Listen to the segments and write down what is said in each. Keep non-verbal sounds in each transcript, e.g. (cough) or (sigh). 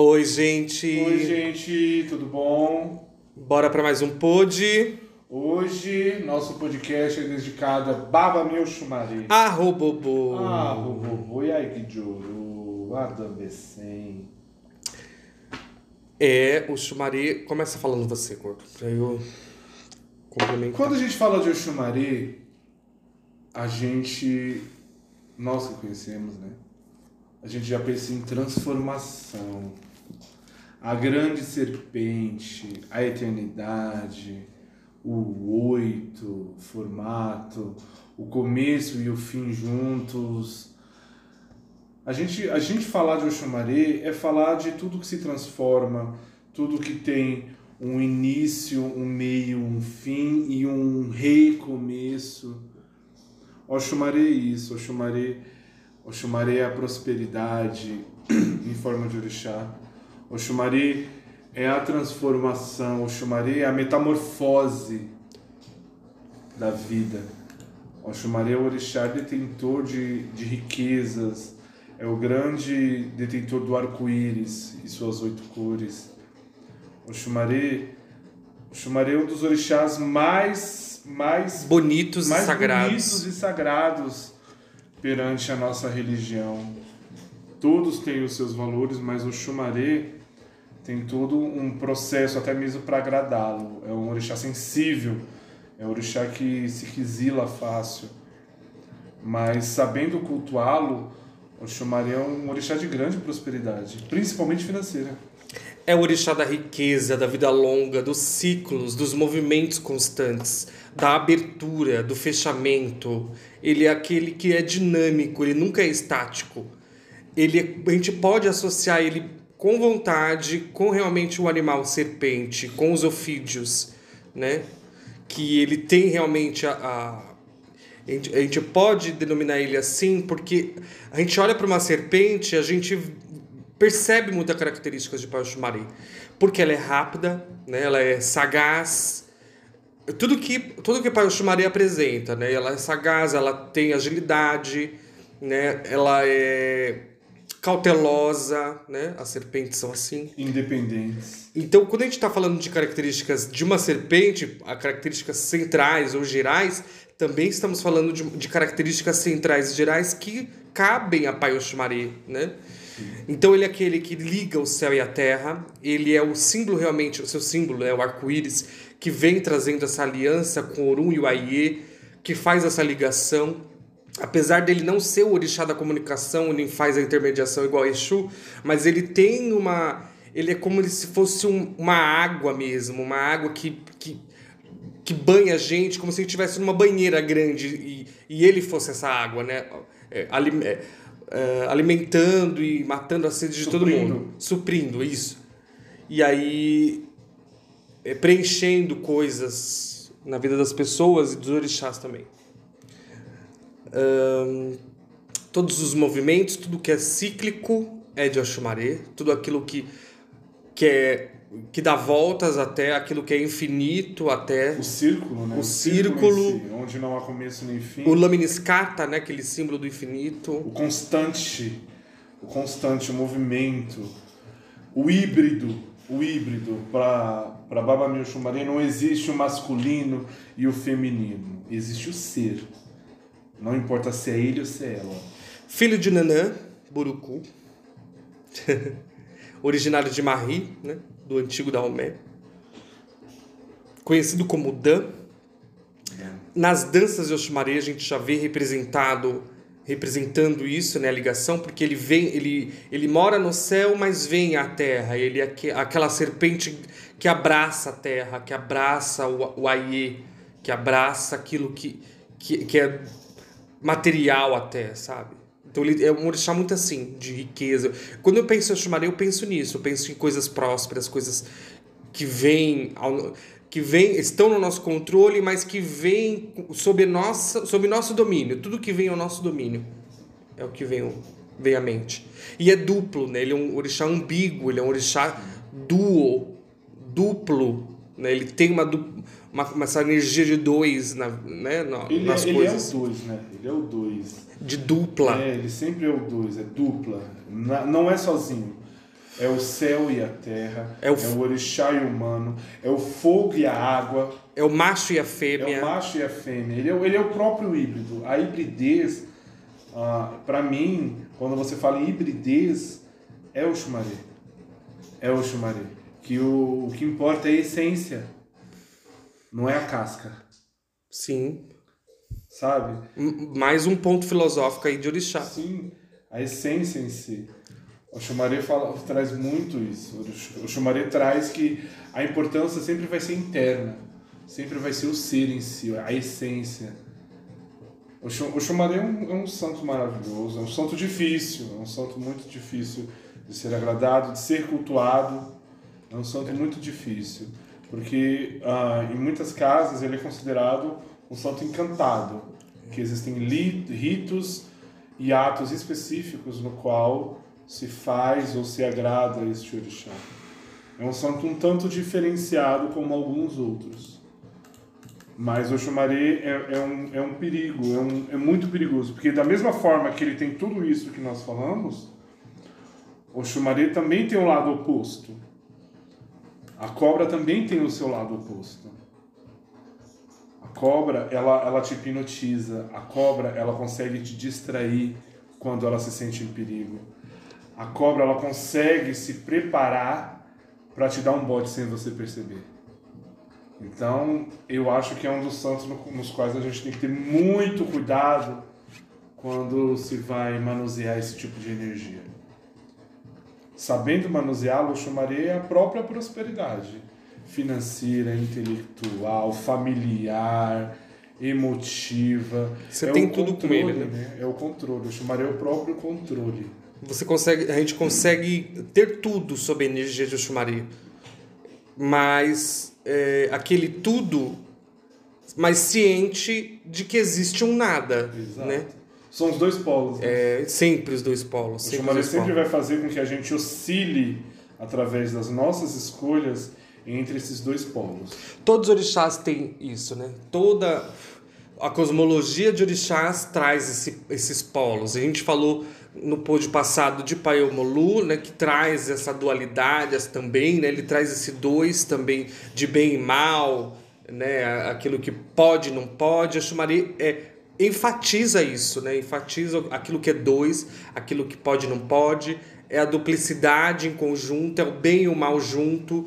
Oi, gente. Oi, gente, tudo bom? Bora para mais um pod. Hoje, nosso podcast é dedicado a Baba Meu Chumari. Ah, robobô. Ah, robô, e aí que juro, adambecem. É, o Chumari. Começa falando você, Corpo, pra eu complementar. Quando a gente fala de Oxumari, a gente. Nós que conhecemos, né? A gente já pensa em transformação. A grande serpente, a eternidade, o oito formato, o começo e o fim juntos. A gente, a gente falar de Oxumaré é falar de tudo que se transforma, tudo que tem um início, um meio, um fim e um recomeço. Oxumaré é isso, Oxumaré, Oxumaré é a prosperidade (clears throat) em forma de orixá. Oxumaré é a transformação, Oxumaré é a metamorfose da vida. Oxumaré é o orixá detentor de, de riquezas, é o grande detentor do arco-íris e suas oito cores. Oxumaré, Oxumaré é um dos orixás mais, mais Bonitos mais e sagrados. bonitos e sagrados perante a nossa religião. Todos têm os seus valores, mas o Xumaré tem todo um processo até mesmo para agradá-lo. É um orixá sensível, é um orixá que se quisila fácil. Mas sabendo cultuá-lo, o Xumaré é um orixá de grande prosperidade, principalmente financeira. É o orixá da riqueza, da vida longa, dos ciclos, dos movimentos constantes, da abertura, do fechamento. Ele é aquele que é dinâmico, ele nunca é estático. Ele a gente pode associar ele com vontade com realmente o animal serpente, com os ofídeos, né? Que ele tem realmente a, a a gente, pode denominar ele assim porque a gente olha para uma serpente, a gente percebe muitas características de Pachumari. Porque ela é rápida, né? ela é sagaz. Tudo que, tudo que Pachumari apresenta, né? Ela é sagaz, ela tem agilidade, né? ela é cautelosa, né? As serpentes são assim. Independentes. Então, quando a gente está falando de características de uma serpente, a características centrais ou gerais, também estamos falando de, de características centrais e gerais que cabem a Paioshimari, né? Então ele é aquele que liga o céu e a terra, ele é o símbolo realmente, o seu símbolo é o arco-íris, que vem trazendo essa aliança com o Orum e o Aie, que faz essa ligação. Apesar dele não ser o orixá da comunicação, nem faz a intermediação igual a Exu, mas ele tem uma... Ele é como se fosse um- uma água mesmo, uma água que, que, que banha a gente, como se gente estivesse numa banheira grande e, e ele fosse essa água, né? É, ali- é, é, alimentando e matando a sede de todo mundo. Suprindo, isso. E aí é, preenchendo coisas na vida das pessoas e dos orixás também. Ahn, todos os movimentos, tudo que é cíclico é de Oxumaré, tudo aquilo que, que, é, que dá voltas até aquilo que é infinito, até O círculo, né? O em círculo- si, onde não há começo nem fim. o Laminiscata, né, aquele símbolo do infinito. o constante, o constante, o movimento, o híbrido, o híbrido para para Baba Mil Shumari não existe o masculino e o feminino, existe o ser. Não importa se é ele ou se é ela. Filho de Nanã, Buruku, (laughs) originário de Marri, né, do antigo Daomé, conhecido como Dan. Nas danças de Oxumaré a gente já vê representado representando isso, né, a ligação, porque ele vem, ele, ele mora no céu, mas vem à terra. Ele é aque- aquela serpente que abraça a terra, que abraça o, o Aie, que abraça aquilo que, que, que é material até, sabe? Então ele é um orixá muito assim, de riqueza. Quando eu penso em Oxumaré, eu penso nisso, eu penso em coisas prósperas, coisas que vêm ao- que vem, estão no nosso controle, mas que vêm sob nossa, sob nosso domínio. Tudo que vem ao nosso domínio é o que vem, vem à mente. E é duplo, né? Ele é um orixá ambíguo, ele é um orixá duo, duplo, né? Ele tem uma, uma, uma essa energia de dois na, né? na- Ele, nas é, ele é coisas. o dois, né? Ele é o dois. de dupla. É, ele sempre é o dois, é dupla. Na- não é sozinho. é o céu e a terra, É o é o orixá e o humano, é o fogo e a água, É o macho e a é fêmea. o macho e a fêmea. Ele é, o- ele é o próprio híbrido. A hibridez, ah, para mim, quando você fala em hibridez, é o Xumaré. É o Xumaré. Que o, o que importa é a essência, não é a casca, Sim. sabe? Mais um ponto filosófico aí de orixá. Sim, a essência em si. O Xumaré fala, traz muito isso. O Xumaré traz que a importância sempre vai ser interna, sempre vai ser o ser em si, a essência. O Xumaré é um, é um santo maravilhoso, é um santo difícil, é um santo muito difícil de ser agradado, de ser cultuado. É um santo muito difícil, porque ah, em muitas casas ele é considerado um santo encantado, que existem ritos e atos específicos no qual se faz ou se agrada este orixá. É um santo um tanto diferenciado como alguns outros. Mas o Xumaré é, é, um, é um perigo, é, um, é muito perigoso, porque da mesma forma que ele tem tudo isso que nós falamos, o Xumaré também tem o lado oposto. A cobra também tem o seu lado oposto. A cobra, ela, ela te hipnotiza. A cobra, ela consegue te distrair quando ela se sente em perigo. A cobra, ela consegue se preparar para te dar um bote sem você perceber. Então, eu acho que é um dos santos no- nos quais a gente tem que ter muito cuidado quando se vai manusear esse tipo de energia. Sabendo manuseá-lo, eu chamaria a própria prosperidade financeira, intelectual, familiar, emotiva. Você É tem o tudo com controle, ele, né? É o controle. Eu chamaria o próprio controle. Você consegue, a gente consegue ter tudo sobre a energia de Oxumaré. Mas é, aquele tudo, mas ciente de que existe um nada, Exato. né? São os dois polos. né? É, sempre os dois polos. O dois sempre polos. vai fazer com que a gente oscile através das nossas escolhas entre esses dois polos. Todos os orixás têm isso, né? Toda a cosmologia de orixás traz esse- esses polos. A gente falou no pod passado de Paiomolu, né, que traz essa dualidade também, né? Ele traz esse dois também de bem e mal, né? Aquilo que pode e não pode. A Shumari é, enfatiza isso, né? Enfatiza aquilo que é dois, aquilo que pode e não pode. É a duplicidade em conjunto, é o bem e o mal junto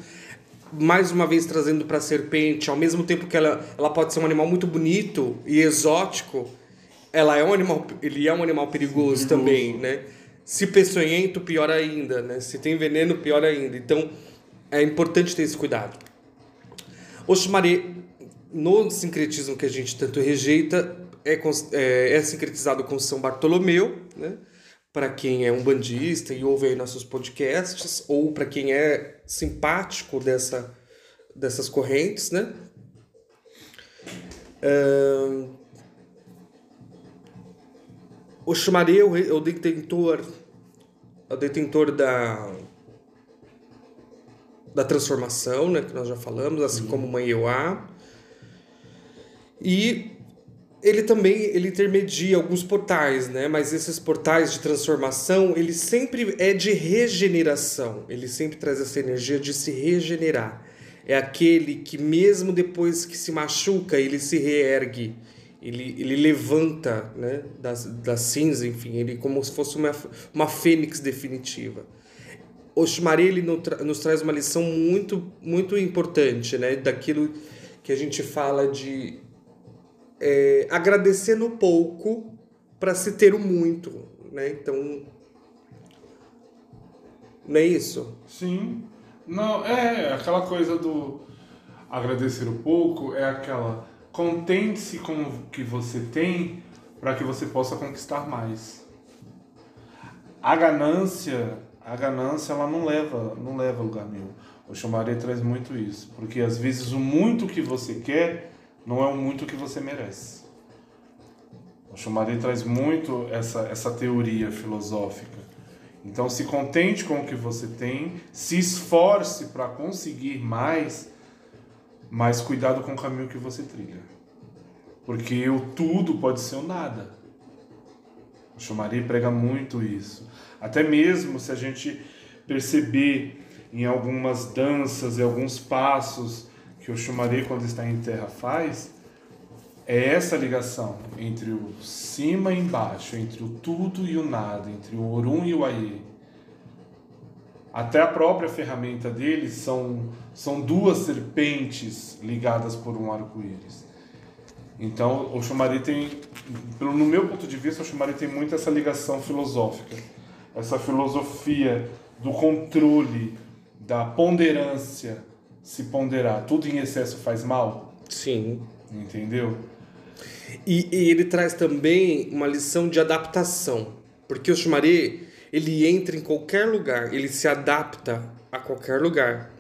mais uma vez trazendo para a serpente, ao mesmo tempo que ela, ela pode ser um animal muito bonito e exótico, ela é um animal, ele é um animal perigoso, Perigoso. também, né? Se peçonhento, pior ainda, né? Se tem veneno, pior ainda. Então, é importante ter esse cuidado. Oxumaré, no sincretismo que a gente tanto rejeita, é, é, é sincretizado com São Bartolomeu, né? Para quem é um bandista e ouve aí nossos podcasts, ou para quem é simpático dessa, dessas correntes, né? Ahn, o Xumaré é o detentor, o detentor da, da transformação, né, que nós já falamos, assim como Mãe Euá. E ele também ele intermedia alguns portais, né? Mas esses portais de transformação, ele sempre é de regeneração. Ele sempre traz essa energia de se regenerar. É aquele que mesmo depois que se machuca, ele se reergue. Ele, ele levanta, né? Da, da cinza, enfim. Ele como se fosse uma, uma fênix definitiva. O Shumari, ele nos traz uma lição muito, muito importante, né? Daquilo que a gente fala de é, agradecer no pouco para se ter o muito, né? Então, não é isso? Sim. Não, é aquela coisa do agradecer o pouco, é aquela contente-se com o que você tem para que você possa conquistar mais. A ganância, a ganância ela não leva, não leva lugar nenhum. O Chomaré traz muito isso, porque às vezes o muito que você quer não é o muito que você merece. O Chomaré traz muito essa, essa teoria filosófica. Então, se contente com o que você tem, se esforce para conseguir mais, mas cuidado com o caminho que você trilha. Porque o tudo pode ser o nada. O Chumari prega muito isso. Até mesmo se a gente perceber em algumas danças e alguns passos que o Xumaré, quando está em terra, faz, é essa ligação entre o cima e embaixo, entre o tudo e o nada, entre o Orum e o Aie. Até a própria ferramenta deles são, são duas serpentes ligadas por um arco-íris. Então, o Xumari tem, no meu ponto de vista, o Xumari tem muito essa ligação filosófica, essa filosofia do controle, da ponderância, se ponderar. Tudo em excesso faz mal? Sim. Entendeu? E, e ele traz também uma lição de adaptação, porque o Xumari, ele entra em qualquer lugar, ele se adapta a qualquer lugar.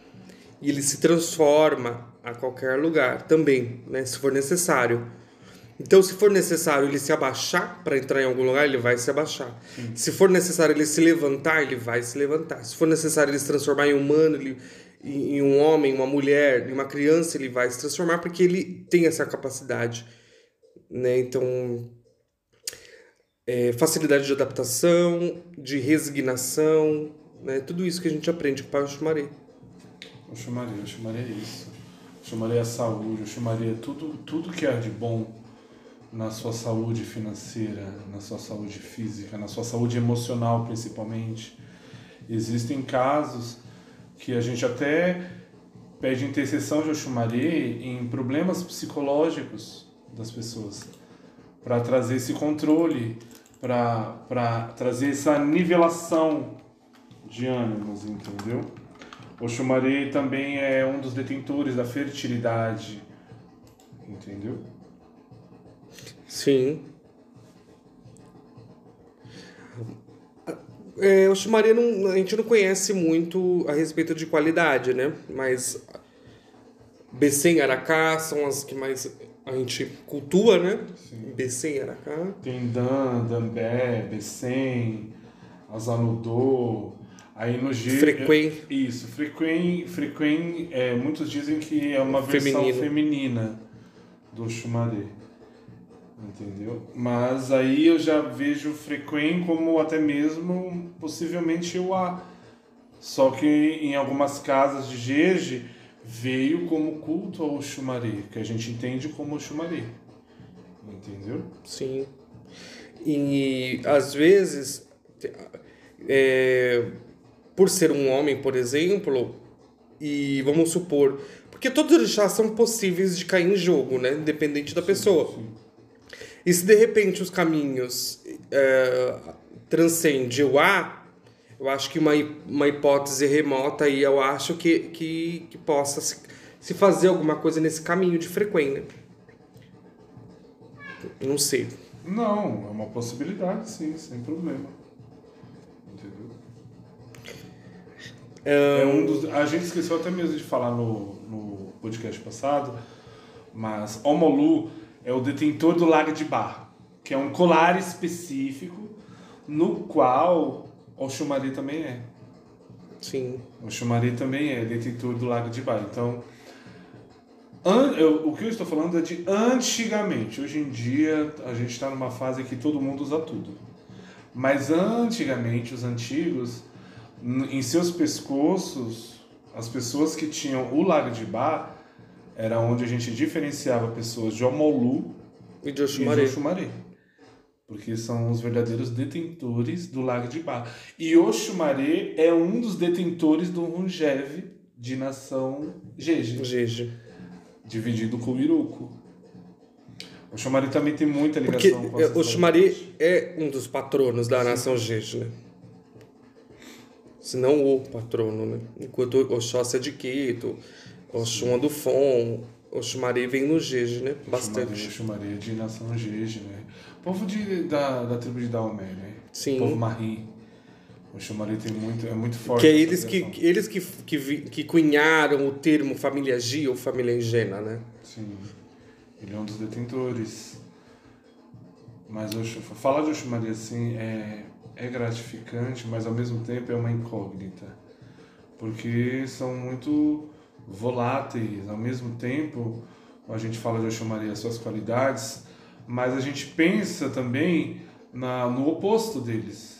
E ele se transforma a qualquer lugar também, né, se for necessário. Então, se for necessário ele se abaixar para entrar em algum lugar, ele vai se abaixar. Se for necessário ele se levantar, ele vai se levantar. Se for necessário ele se transformar em humano, ele, em um homem, uma mulher, em uma criança, ele vai se transformar porque ele tem essa capacidade. Né? Então, é, facilidade de adaptação, de resignação, né? tudo isso que a gente aprende com o Pai Oxumaré. Oxumaré, Oxumaré é isso. Oxumaré é a saúde, Oxumaré é tudo, tudo que é de bom na sua saúde financeira, na sua saúde física, na sua saúde emocional principalmente. Existem casos que a gente até pede intercessão de Oxumaré em problemas psicológicos das pessoas, para trazer esse controle, para trazer essa nivelação de ânimos, entendeu? Oxumaré também é um dos detentores da fertilidade, entendeu? Sim. É, o Xumaré não, a gente não conhece muito a respeito de qualidade, né? Mas Becém e Aracá são as que mais a gente cultua, né? Becém e Aracá. Tem Dan, Dambé, Becém, Azanudô. Aí no G. Frequen. Isso, Frequen, Frequen é, muitos dizem que é uma versão feminina do Xumaré entendeu? Mas aí eu já vejo Frequen como até mesmo possivelmente o A. Só que em algumas casas de Jeje veio como culto ao Xumaré, que a gente entende como Xumaré. Entendeu? Sim. E às vezes, é, por ser um homem, por exemplo, e vamos supor, porque todos os já são possíveis de cair em jogo, né? Independente da sim, pessoa. Sim. E se de repente os caminhos é, transcendem o A, eu acho que uma, uma hipótese remota aí, eu acho que, que, que possa se, se fazer alguma coisa nesse caminho de frequência. Não sei. Não, é uma possibilidade, sim, sem problema. Entendeu? É um dos, a gente esqueceu até mesmo de falar no, no podcast passado, mas Omolu é o detentor do lago de barro, que é um colar específico no qual o Xumari também é. Sim. O Xumari também é detentor do lago de barro. Então, an, eu, o que eu estou falando é de antigamente. Hoje em dia, a gente está numa fase que todo mundo usa tudo. Mas antigamente, os antigos, em seus pescoços, as pessoas que tinham o lago de bar era onde a gente diferenciava pessoas de Omolu e de Oxumaré. Porque são os verdadeiros detentores do Lago de Bar. E Oxumaré é um dos detentores do Runjev de nação Jeje. Jeje. Dividido com o Iruko. Oxumaré também tem muita ligação Porque com Oxumaré é um dos patronos da Sim. nação Jeje, né? Se não o patrono, né? Enquanto Oxóssi é de Quito, Oxum do Fon, Oxumaré vem no Jeje, né? Bastante. Oxumaré, de nação Jeje, né? Povo de, da, da tribo de Daomé, né? Sim. Povo Marim. O Xumaré tem muito, é muito forte. Que é eles que, eles que, que, que cunharam o termo família G ou família Engena, né? Sim. Ele é um dos detentores. Mas o, falar de Oxumaré assim é, é gratificante, mas ao mesmo tempo é uma incógnita. Porque são muito voláteis, ao mesmo tempo a gente fala de Oxumaré as suas qualidades, mas a gente pensa também na, no oposto deles.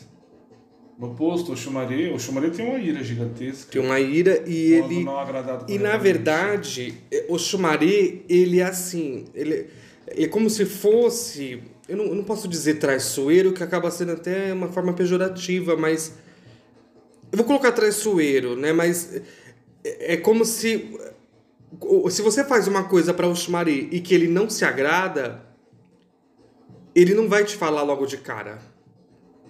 No oposto, o Xumaré, o Xumaré tem uma ira gigantesca. Tem uma ira e ele não agradado E na verdade, o Xumaré, ele é assim, ele, ele é como se fosse, eu não, eu não posso dizer traiçoeiro, que acaba sendo até uma forma pejorativa, mas eu vou colocar traiçoeiro, né? Mas é, como se se você faz uma coisa para o Xumaré e que ele não se agrada, ele não vai te falar logo de cara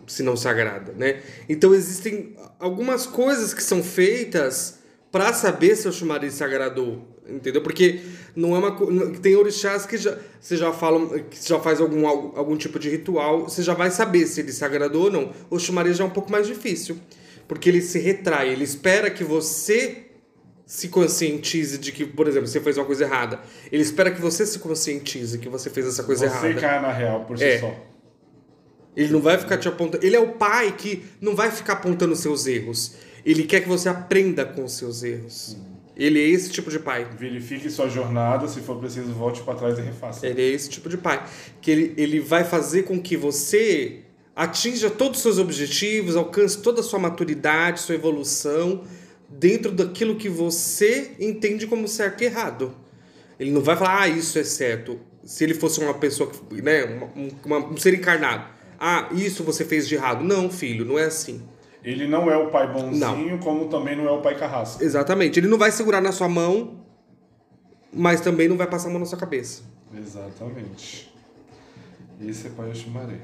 se não se agrada, né? Então existem algumas coisas que são feitas para saber se o Shumari se agradou, entendeu? Porque não é uma tem orixás que já você já fala que já faz algum algum tipo de ritual, você já vai saber se ele se agradou ou não. O Shumari já é um pouco mais difícil, porque ele se retrai, ele espera que você se conscientize de que, por exemplo, você fez uma coisa errada. Ele espera que você se conscientize que você fez essa coisa Você errada. cai na real por si É. só. Ele não vai ficar te apontando. Ele é o pai que não vai ficar apontando seus erros. Ele quer que você aprenda com os seus erros. Ele é esse tipo de pai. Verifique sua jornada, se for preciso, volte para trás e refaça. Ele é esse tipo de pai. Que ele, ele vai fazer com que você atinja todos os seus objetivos, alcance toda a sua maturidade, sua evolução, dentro daquilo que você entende como certo e errado. Ele não vai falar, ah, isso é certo. Se ele fosse uma pessoa, né, uma- uma- um ser encarnado. Ah, isso você fez de errado. Não, filho, não é assim. Ele não é o pai bonzinho, como também não é o pai carrasco. Exatamente. Ele não vai segurar na sua mão, mas também não vai passar a mão na sua cabeça. Exatamente. Esse é pai Oxumaré.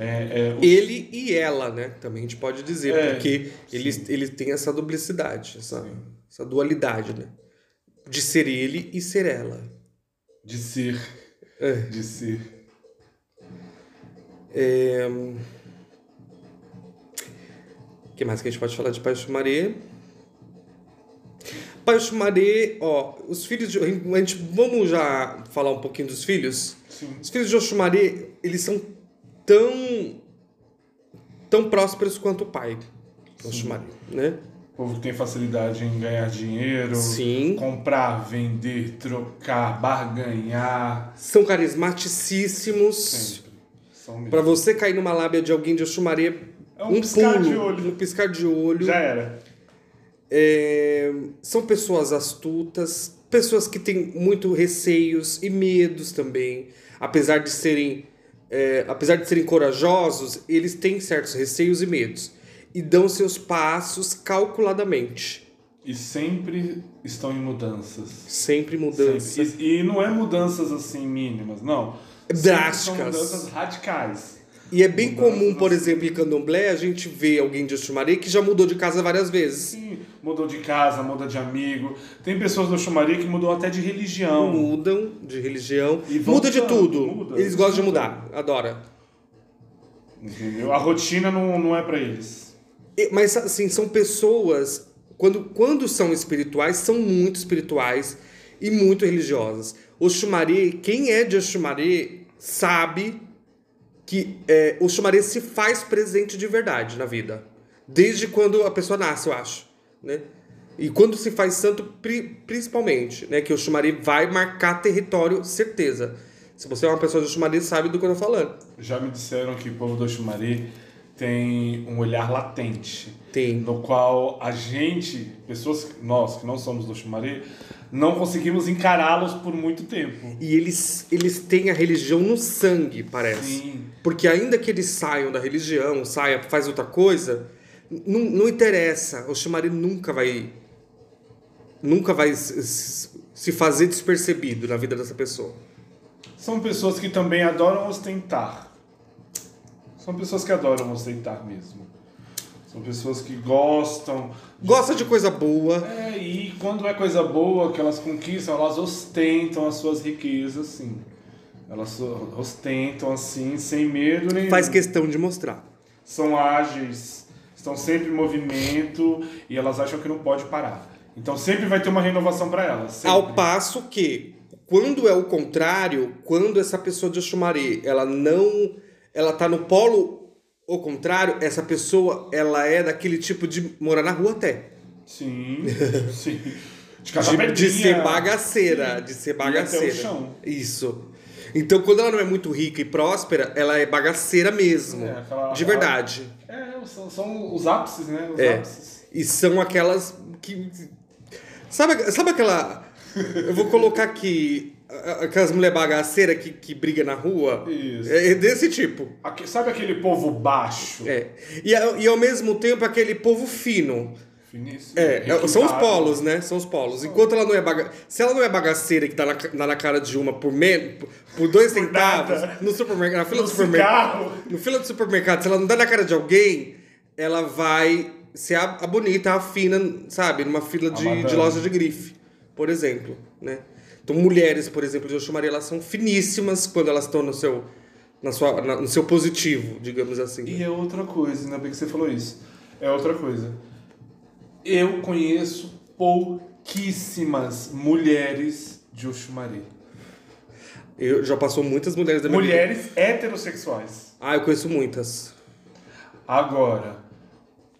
É, é, o- Ele e ela, né? Também a gente pode dizer, É, porque eles, eles têm essa duplicidade, essa, essa dualidade, né? De ser ele e ser ela. De ser. É. De ser. O que mais que a gente pode falar de Pai Xumaré? Pai Xumaré, ó, os filhos de. A gente, vamos já falar um pouquinho dos filhos? Sim. Os filhos de Oxumaré, eles são tão. tão prósperos quanto o pai. Oxumaré, né? O povo que tem facilidade em ganhar dinheiro, Sim. comprar, vender, trocar, barganhar. São carismaticíssimos. Sempre. São mesmo. Pra você cair numa lábia de alguém de Oxumaré, É um piscar de olho. Um piscar de olho. Já era. É, são pessoas astutas, pessoas que têm muito receios e medos também. Apesar de serem, é, apesar de serem corajosos, eles têm certos receios e medos e dão seus passos calculadamente, E sempre estão em mudanças. sempre mudança. Sempre. E, e não é mudanças assim mínimas, não. Drásticas. São mudanças radicais. E é bem comum, por exemplo, em Candomblé, a gente vê alguém de Oxumaré que já mudou de casa várias vezes. Sim, mudou de casa, muda de amigo. Tem pessoas do Xumaria que mudou até de religião. Mudam de religião, E muda de tudo. muda, eles gostam de muda. mudar, adora. Entendeu? A rotina não, não é pra eles. Mas assim, são pessoas, quando, quando são espirituais, são muito espirituais e muito religiosas. Oxumaré, quem é de Oxumaré sabe que é, Oxumaré se faz presente de verdade na vida. Desde quando a pessoa nasce, eu acho. Né? E quando se faz santo, pri- principalmente, né? que Oxumaré vai marcar território, certeza. Se você é uma pessoa de Oxumaré, sabe do que eu tô falando. Já me disseram que o povo do Xumaria tem um olhar latente. Tem. No qual a gente, pessoas, nós que não somos do Xumaria, não conseguimos encará-los por muito tempo. E eles, eles têm a religião no sangue, parece. Sim. Porque ainda que eles saiam da religião, saia, faz outra coisa, não, não interessa. O Xamari nunca vai. Nunca vai se fazer despercebido na vida dessa pessoa. São pessoas que também adoram ostentar. São pessoas que adoram ostentar mesmo. São pessoas que gostam. Gosta de coisa boa, É, e quando é coisa boa que elas conquistam, elas ostentam as suas riquezas, sim. Elas ostentam assim, sem medo nenhum. faz questão de mostrar. São ágeis, estão sempre em movimento e elas acham que não pode parar. Então sempre vai ter uma renovação para elas. sempre. Ao passo que, quando é o contrário, quando essa pessoa de Oxumaré, ela não. Ela tá no polo o contrário, essa pessoa, ela é daquele tipo de morar na rua até. Sim, (laughs) sim. De, De, de ser bagaceira, de ser até o bagaceira. chão. Isso. Então, quando ela não é muito rica e próspera, ela é bagaceira mesmo. É, aquela- de verdade. É, são, são os ápices, né? Os É. ápices. E são aquelas que. Sabe, sabe aquela. Eu vou colocar aqui. Aquelas mulher bagaceira que, que briga na rua. Isso. É desse tipo. Aque- Sabe aquele povo baixo? É. E, e ao mesmo tempo aquele povo fino. Finíssimo. É, é, são os polos, né? São os polos. Enquanto ela não é baga... Se ela não é bagaceira que tá na, na cara de uma por menos, por dois centavos, nada. no supermercado, na fila No do supermercado. No fila do supermercado, se ela não dá na cara de alguém, ela vai ser a, a bonita, a fina, sabe? Numa fila de, de loja de grife, por exemplo, né? Então, mulheres, por exemplo, de Oxumaria, elas são finíssimas quando elas estão no seu, na sua, na- no seu positivo, digamos assim. E é outra coisa, ainda bem que você falou isso. É outra coisa. Eu conheço pouquíssimas mulheres de Oxumaré. Eu já passou muitas mulheres da minha vida. Mulheres heterossexuais. Ah, eu conheço muitas. Agora,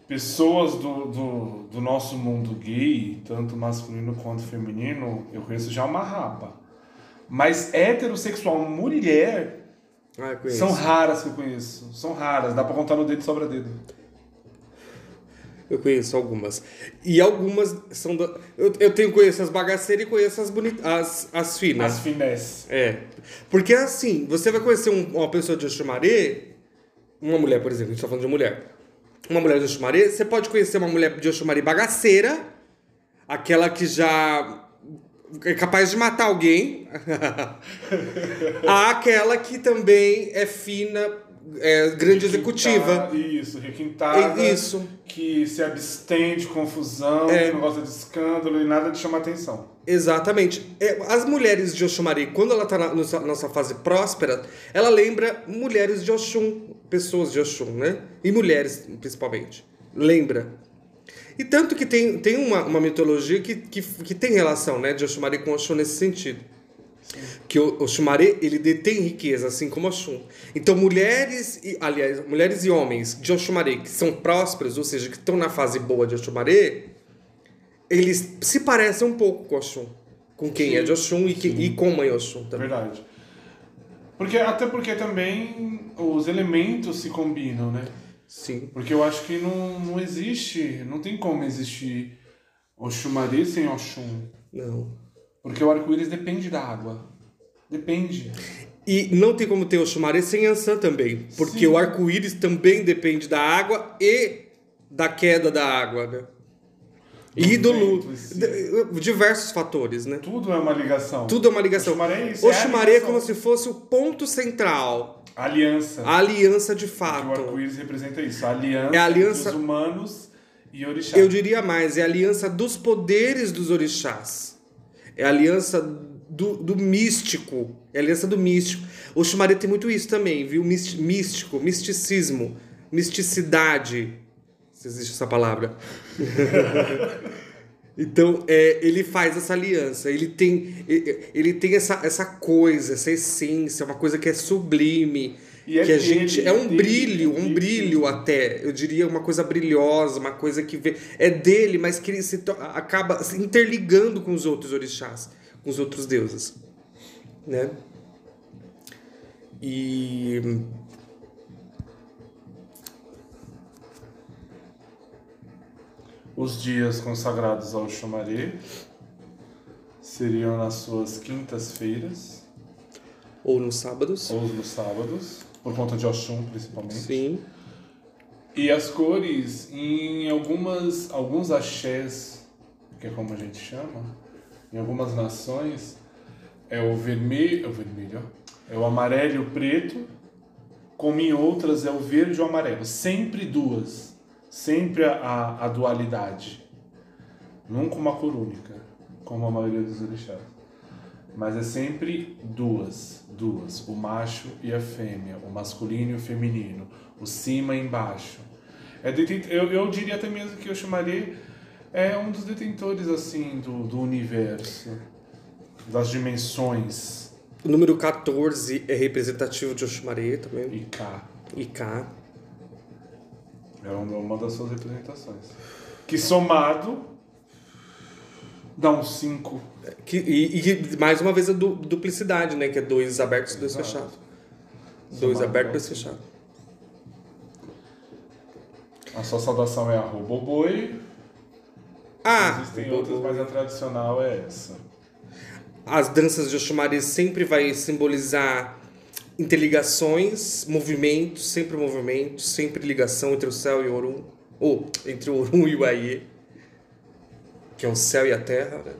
pessoas do, do, do nosso mundo gay, tanto masculino quanto feminino, eu conheço já uma rapa. Mas heterossexual mulher Ah, são raras que eu conheço. São raras, dá pra contar no dedo e sobra dedo. Eu conheço algumas. E algumas são da... eu, eu tenho conheço as bagaceiras e conheço as bonitas, as, as finas. As finesse. É. Porque assim, você vai conhecer um- uma pessoa de Oxumaré, uma mulher, por exemplo, a gente tá falando de mulher. Uma mulher de Oxumaré, você pode conhecer uma mulher de Oxumaré bagaceira, aquela que já é capaz de matar alguém, (laughs) aquela que também é fina, é grande executiva. Isso, requintada. É isso. Que se abstém de confusão, É. que não gosta de escândalo e nada de chamar atenção. Exatamente. É, as mulheres de Oxumaré, quando ela está na nossa, nossa fase próspera, ela lembra mulheres de Oxum, pessoas de Oxum, né? E mulheres, principalmente. Lembra. E tanto que tem, tem uma, uma mitologia que, que, que tem relação, né, de Oxumaré com Oxum nesse sentido. Que o Oxumaré, ele detém riqueza, assim como Oxum. Então, mulheres, e, aliás, mulheres e homens de Oxumaré que são prósperos, ou seja, que estão na fase boa de Oxumaré, eles se parecem um pouco com Oxum. Com quem Sim, é de Oxum e, que, sim. e com mãe Oxum É também. verdade. Porque, até porque também os elementos se combinam, né? Sim. Porque eu acho que não, não existe, não tem como existir Oxumaré sem Oxum. Não. Porque o arco-íris depende da água. Depende. E não tem como ter Oxumaré sem Ansan também. Porque Sim. o arco-íris também depende da água e da queda da água, né? E do lu- d- diversos fatores, né? Tudo é uma ligação. Tudo é uma ligação. Oxumaré é isso, é a Oxumaré é ligação. como se fosse o ponto central, Aliança. a aliança de Porque o fato. arco-íris representa isso. A aliança, É a aliança- dos humanos e orixá. Eu diria mais, é a aliança dos poderes dos orixás. É a aliança do, do místico. É a aliança do místico. O Xumaré tem muito isso também, viu? Místico, misticismo, misticidade. Se existe essa palavra. (laughs) então, é, ele faz essa aliança. Ele tem, ele tem essa, essa coisa, essa essência, uma coisa que é sublime. E é que a dele, gente. É é um dele, brilho, é um dele. brilho até. Eu diria uma coisa brilhosa, uma coisa que vê. É dele, mas que ele se to- acaba se interligando com os outros orixás, com os outros deuses. Né? E. Os dias consagrados ao Xumaré seriam nas suas quintas-feiras Ou nos sábados. ou nos sábados, por conta de Oxum principalmente. Sim. E as cores, em algumas, alguns axés, que é como a gente chama, em algumas nações, é o vermelho, é o vermelho, é o amarelo e o preto, como em outras é o verde e o amarelo. Sempre duas. Sempre a, a, a dualidade. Nunca uma cor única, como a maioria dos orixás. Mas é sempre duas, duas, o macho e a fêmea, o masculino e o feminino, o cima e embaixo. É eu, eu diria até mesmo que eu chamaria é um dos detentores assim do, do universo, das dimensões O número 14 é representativo de Oxumaré também. e. E K. É uma uma das suas representações. Que somado Dá um 5. Que, e, e mais uma vez a du, duplicidade, né? Que é dois abertos e dois Exato. fechados. Dois Somado abertos e dois fechados. A sua saudação é a Roboboi. Ah! Existem outras, mas a tradicional é essa. As danças de Oxumari sempre vai simbolizar interligações, movimentos, sempre movimentos, sempre ligação entre o céu e o Orum. Ou entre o Orum e o Aie. Que é o céu e a terra, né?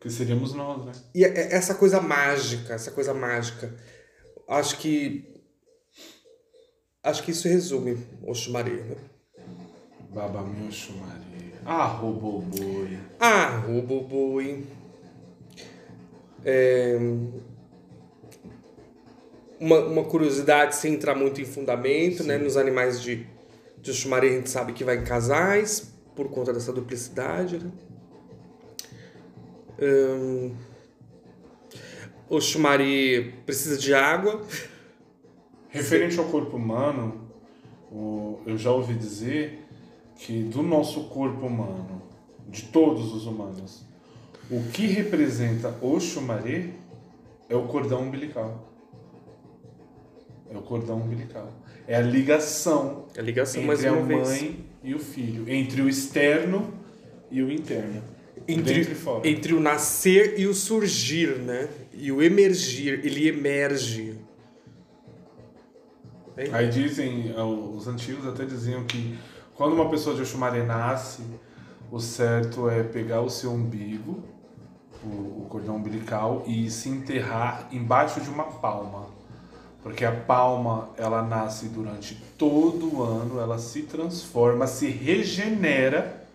Que seríamos nós, né? E é- é essa coisa mágica, essa coisa mágica. Acho que. Acho que isso resume Oxumari, né? Baba meu Shumari. Ah, Roboboi. Ah, o Boboi. É... Uma, uma curiosidade sem entrar muito em fundamento, né? Nos animais de, de Oxumari a gente sabe que vai em casais, por conta dessa duplicidade, né? Hum... Oxumari precisa de água. Referente ao corpo humano, o- eu já ouvi dizer que do nosso corpo humano, de todos os humanos, o que representa o Shumari é o cordão umbilical. É o cordão umbilical. É a ligação A ligação, entre a uma vez. E o filho, entre o externo e o interno. entre, entre o nascer e o surgir, né? E o emergir, ele emerge. Aí dizem, ah, os antigos até diziam que quando uma pessoa de Oxumaré nasce, o certo é pegar o seu umbigo, o, o cordão umbilical, e se enterrar embaixo de uma palma. Porque a palma, ela nasce durante todo o ano, ela se transforma, se regenera,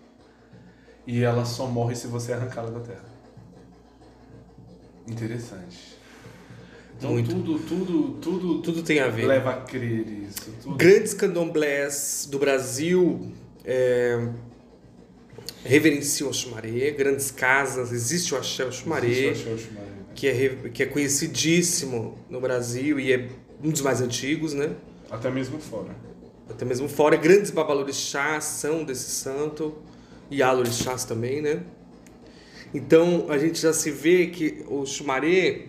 e ela só morre se você arrancá-la da terra. Interessante. Então Muito. tudo, tudo, tudo, Tudo tem a ver. leva a crer isso. Tudo. Grandes candomblés do Brasil é, reverenciam o Xumaré, grandes casas, existe o Axé Xumaré, Existe o Axé Oxumaré, né? Que é, que é conhecidíssimo no Brasil e é um dos mais antigos, né? Até mesmo fora. Até mesmo fora, grandes babalorixás são desse santo, e alorixás também, né? Então, a gente já se vê que o Xumaré,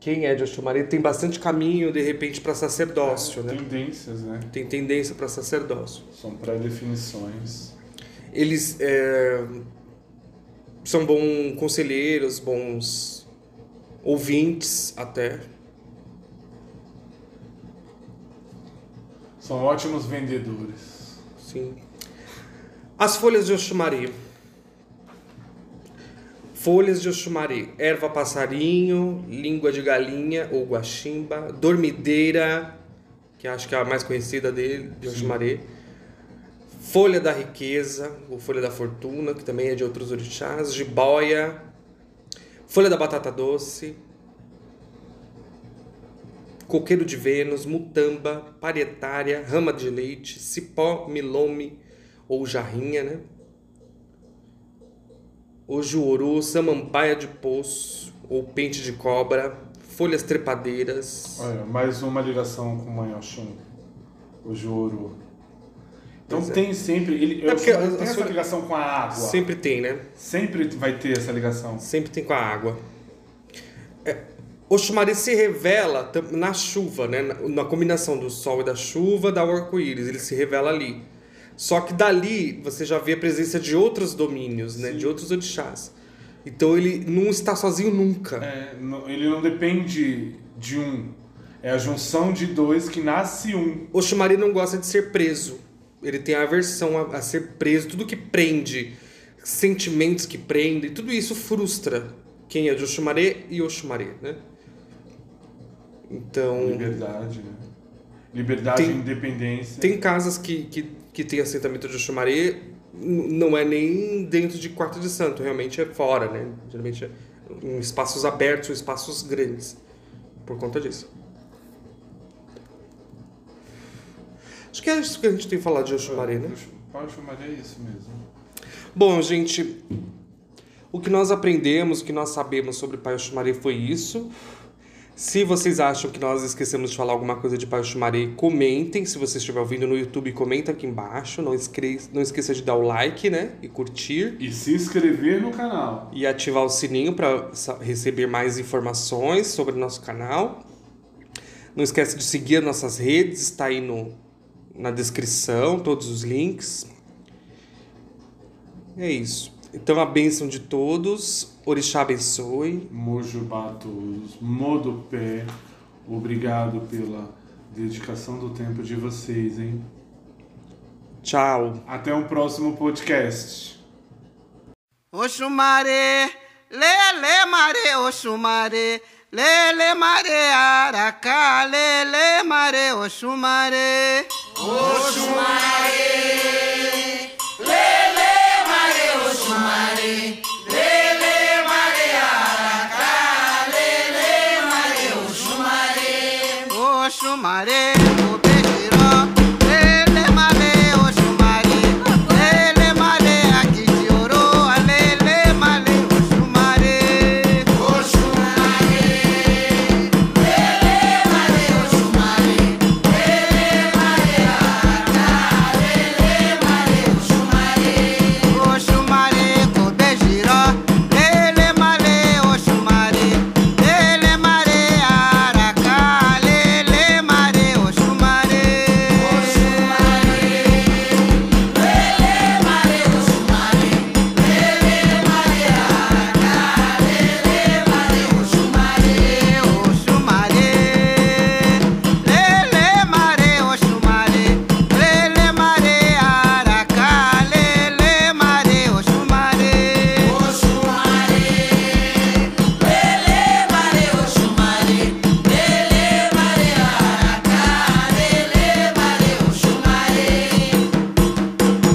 quem é de Oxumaré, tem bastante caminho, de repente, para sacerdócio, né? Tendências, né? Tem tendência para sacerdócio. São pré-definições. Eles é, são bons conselheiros, bons ouvintes até. São ótimos vendedores. Sim. As folhas de Oxumaré. Folhas de Oxumaré. Erva passarinho, língua de galinha ou guaximba, dormideira, que acho que é a mais conhecida dele, de Oxumaré. Folha da riqueza, ou folha da fortuna, que também é de outros orixás, jiboia, folha da batata doce, coqueiro de Vênus, mutamba, parietária, rama de leite, cipó, milome ou jarrinha, né? Ojuoru, samambaia de poço ou pente de cobra, folhas trepadeiras. Olha, mais uma ligação com o Manhoxum. O Joro. Então Pois é. tem sempre. Ele, É eu porque a- tem a essa sua- ligação com a água. Sempre tem, né? Sempre vai ter essa ligação. Sempre tem com a água. É, Oxumaré se revela na chuva, né? Na, na combinação do sol e da chuva, da arco-íris. Ele se revela ali. Só que dali você já vê a presença de outros domínios, né? Sim. De outros orixás. Então ele não está sozinho nunca. É, ele não depende de um. É a junção de dois que nasce um. Oxumaré não gosta de ser preso. Ele tem aversão a, a ser preso. Tudo que prende, sentimentos que prendem, tudo isso frustra quem é de Oxumaré e Oxumaré, né? Então, Liberdade, né? Liberdade Tem- independência. tem casas que, que, que tem assentamento de Oxumaré, não é nem dentro de quarto de santo, realmente é fora, né? Geralmente é em espaços abertos ou espaços grandes, por conta disso. Acho que é isso que a gente tem falado de Oxumaré, né? Chamar é isso mesmo. Bom, gente, o que nós aprendemos, o que nós sabemos sobre Pai Oxumaré foi isso. Se vocês acham que nós esquecemos de falar alguma coisa de Pai Oxumaré, comentem. Se você estiver ouvindo no YouTube, comenta aqui embaixo. Não, esque... não esqueça de dar o like, né? E curtir. E se inscrever no canal. E ativar o sininho para receber mais informações sobre o nosso canal. Não esquece de seguir as nossas redes, está aí no, na descrição, todos os links. É isso. Então, a bênção de todos. Orixá abençoe. Mojubá todos. Modopé. Obrigado pela dedicação do tempo de vocês, hein? Tchau. Até um próximo podcast. Oxumaré, lele mare, oxumaré, lele mare, aracá, lele mare, oxumaré. Oxumaré, lele mare, oxumaré, lele mare, aracá, lele mare, oxumaré. Oxumaré, o beijiró,